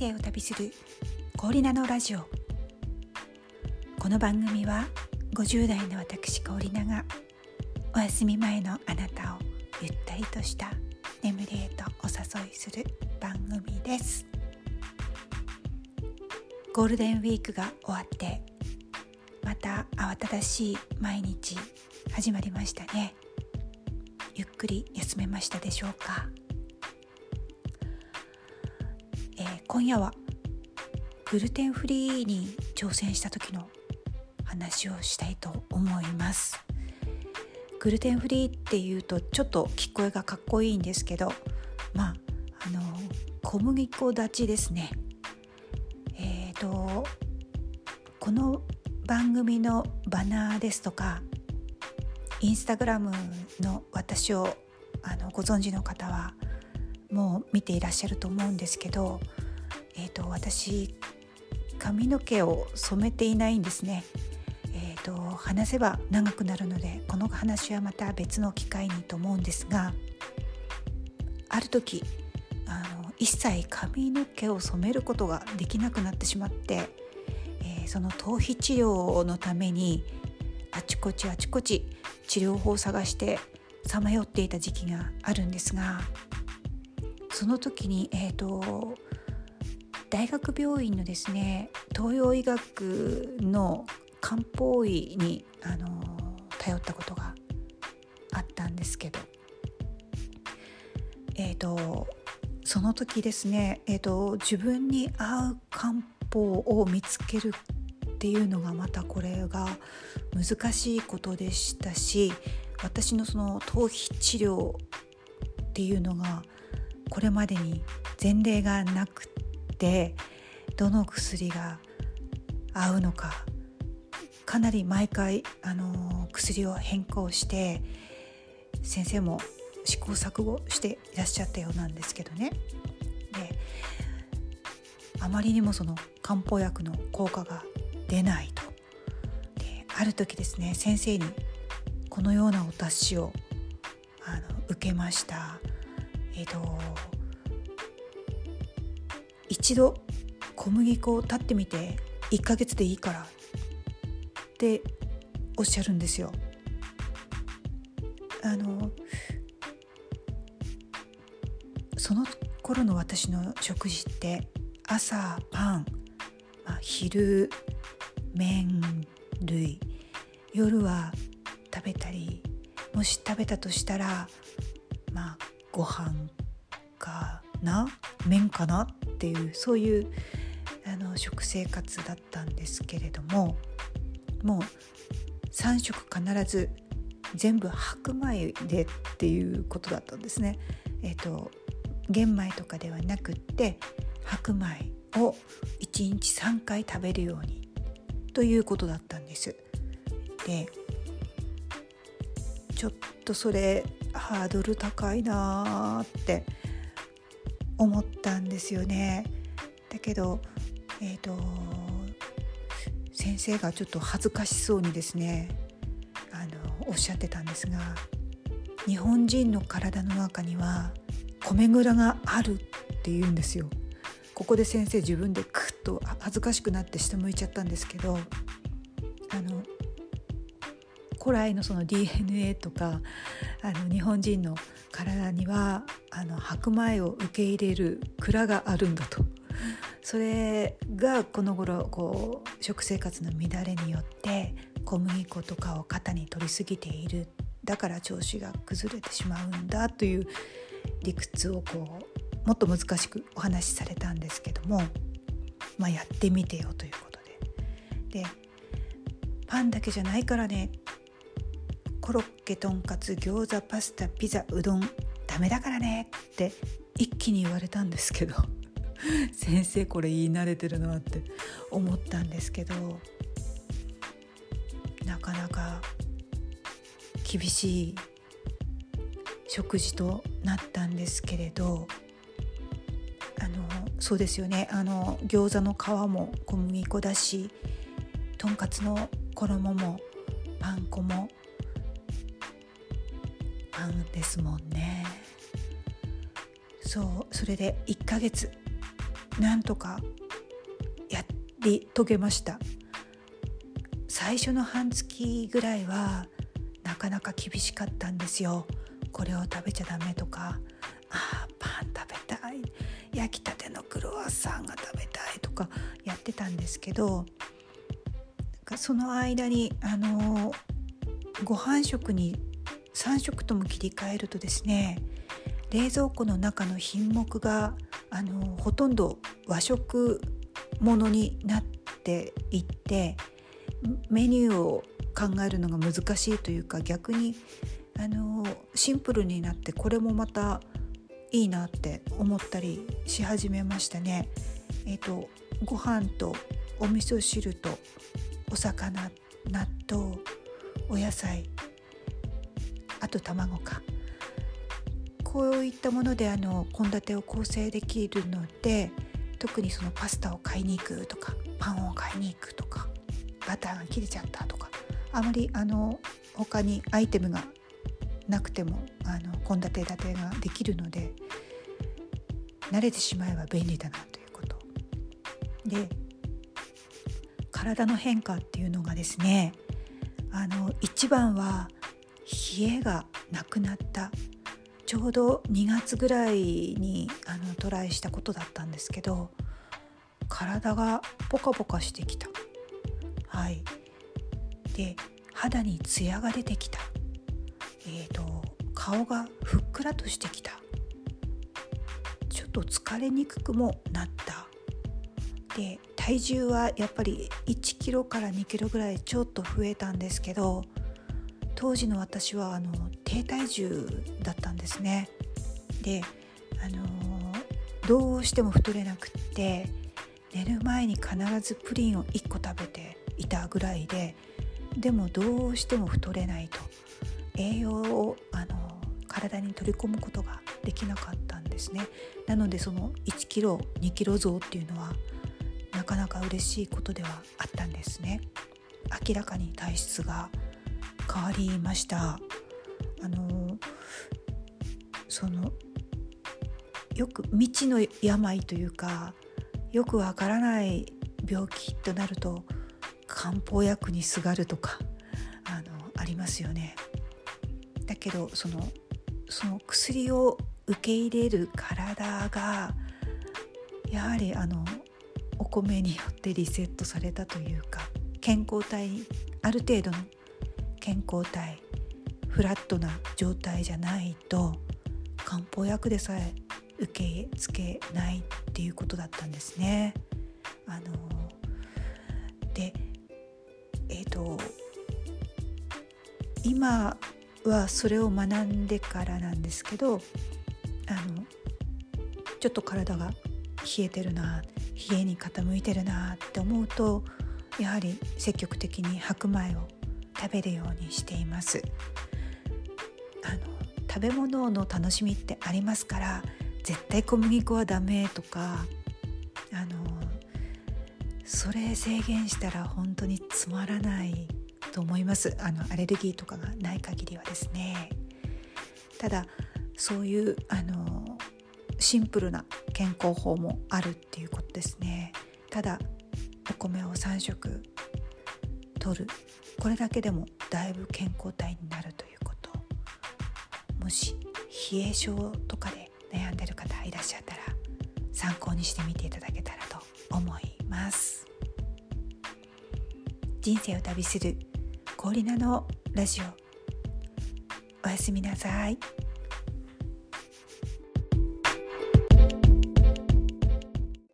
生を旅する氷菜のラジオ。この番組は50代の私氷菜がお休み前のあなたをゆったりとした眠りへとお誘いする番組です。ゴールデンウィークが終わってまた慌ただしい毎日始まりましたね。ゆっくり休めましたでしょうか？今夜はグルテンフリーに挑戦した時の話をしたいと思います。グルテンフリーっていうとちょっと聞こえがかっこいいんですけどまああの小麦粉立ちですね。えっ、ー、とこの番組のバナーですとかインスタグラムの私をあのご存知の方はもう見ていらっしゃると思うんですけどえーと、私髪の毛を染めていないんですね。えーと、話せば長くなるのでこの話はまた別の機会にと思うんですがある時あの一切髪の毛を染めることができなくなってしまって、えー、その頭皮治療のためにあちこちあちこち治療法を探してさまよっていた時期があるんですがその時にえっ、ー、と大学病院のですね東洋医学の漢方医にあの頼ったことがあったんですけど。えっ、ー、とその時ですね、えーと、自分に合う漢方を見つけるっていうのがまたこれが難しいことでしたし私のその頭皮治療っていうのがこれまでに前例がなくてどの薬が合うのかかなり毎回、あの薬を変更して先生も試行錯誤していらっしゃったようなんですけどね。であまりにもその漢方薬の効果が出ないと。である時ですね先生にこのようなお達しをあの受けました。えっ、と一度小麦粉を立ってみて1ヶ月でいいからっておっしゃるんですよ。あのその頃の私の食事って朝パン、まあ、昼麺類夜は食べたりもし食べたとしたらまあご飯かな？麺かな？っていうそういうあの食生活だったんですけれどももう3食必ず全部白米でっていうことだったんですね。えっ、ー、と玄米とかではなくって白米を1日3回食べるようにということだったんです。でちょっとそれハードル高いなって思ったんですよね。だけど、えーと、先生がちょっと恥ずかしそうにですねあのおっしゃってたんですが日本人の体の中には米蔵があるって言うんですよ。ここで先生自分でクッと恥ずかしくなって下向いちゃったんですけどあの古来のその DNA とかあの日本人の体にはあの白米を受け入れる蔵があるんだと。それがこの頃こう食生活の乱れによって小麦粉とかを肩に取りすぎているだから調子が崩れてしまうんだという理屈をこうもっと難しくお話しされたんですけども、まあ、やってみてよということで。でパンだけじゃないからねコロッケとんかつ餃子パスタピザうどんダメだからねって一気に言われたんですけど 先生これ言い慣れてるなって思ったんですけどなかなか厳しい食事となったんですけれどあのそうですよね。あの餃子の皮も小麦粉だしとんかつの衣もパン粉もパンですもんね。そうそれで1ヶ月なんとかやり遂げました。最初の半月ぐらいはなかなか厳しかったんですよ。これを食べちゃダメとか。あパン食べたい。焼きたてのクロワッサンが食べたいとかやってたんですけどその間にあのご飯食に3食とも切り替えるとですね冷蔵庫の中の品目があのほとんど和食ものになっていってメニューを考えるのが難しいというか逆にあのシンプルになってこれもまたいいなって思ったりし始めましたね。えっ、ー、とご飯とお味噌汁とお魚納豆お野菜あと卵かこういったもので献立を構成できるので特にそのパスタを買いに行くとかパンを買いに行くとかバターが切れちゃったとかあまりあの他にアイテムがなくても献立立てができるので慣れてしまえば便利だなということ。で体の変化っていうのがですねあの一番は冷えがなくなったちょうど2月ぐらいにあのトライしたことだったんですけど体がポカポカしてきた。はい。で肌にツヤが出てきた。えーと顔がふっくらとしてきた。ちょっと疲れにくくもなった。で体重はやっぱり1キロから2キロぐらいちょっと増えたんですけど当時の私はあの低体重だったんですね。であのどうしても太れなくって寝る前に必ずプリンを1個食べていたぐらいででもどうしても太れないと。栄養をあの体に取り込むことができなかったんですね。なのでその1キロ2キロ増っていうのはなかなか嬉しいことではあったんですね。明らかに体質が変わりましたあのそのよく未知の病というかよくわからない病気となると漢方薬にすがるとかあのありますよね。だけどそのその薬を受け入れる体がやはりあのお米によってリセットされたというか健康体ある程度の健康体フラットな状態じゃないと漢方薬でさえ受け付けないっていうことだったんですね。あのでえっ、ー、と今はそれを学んでからなんですけどあのちょっと体が冷えてるな冷えに傾いてるなって思うとやはり積極的に白米を食べるようにしています。あの食べ物の楽しみってありますから絶対小麦粉はダメとかあのそれ制限したら本当につまらないと思います。あのアレルギーとかがない限りはですね。ただそういうあのシンプルな健康法もあるっていうことですね。ただお米を3食取るこれだけでもだいぶ健康体になるということ。もし冷え症とかで悩んでる方いらっしゃったら参考にしてみていただけたらと思います。人生を旅する氷なのラジオ。おやすみなさい。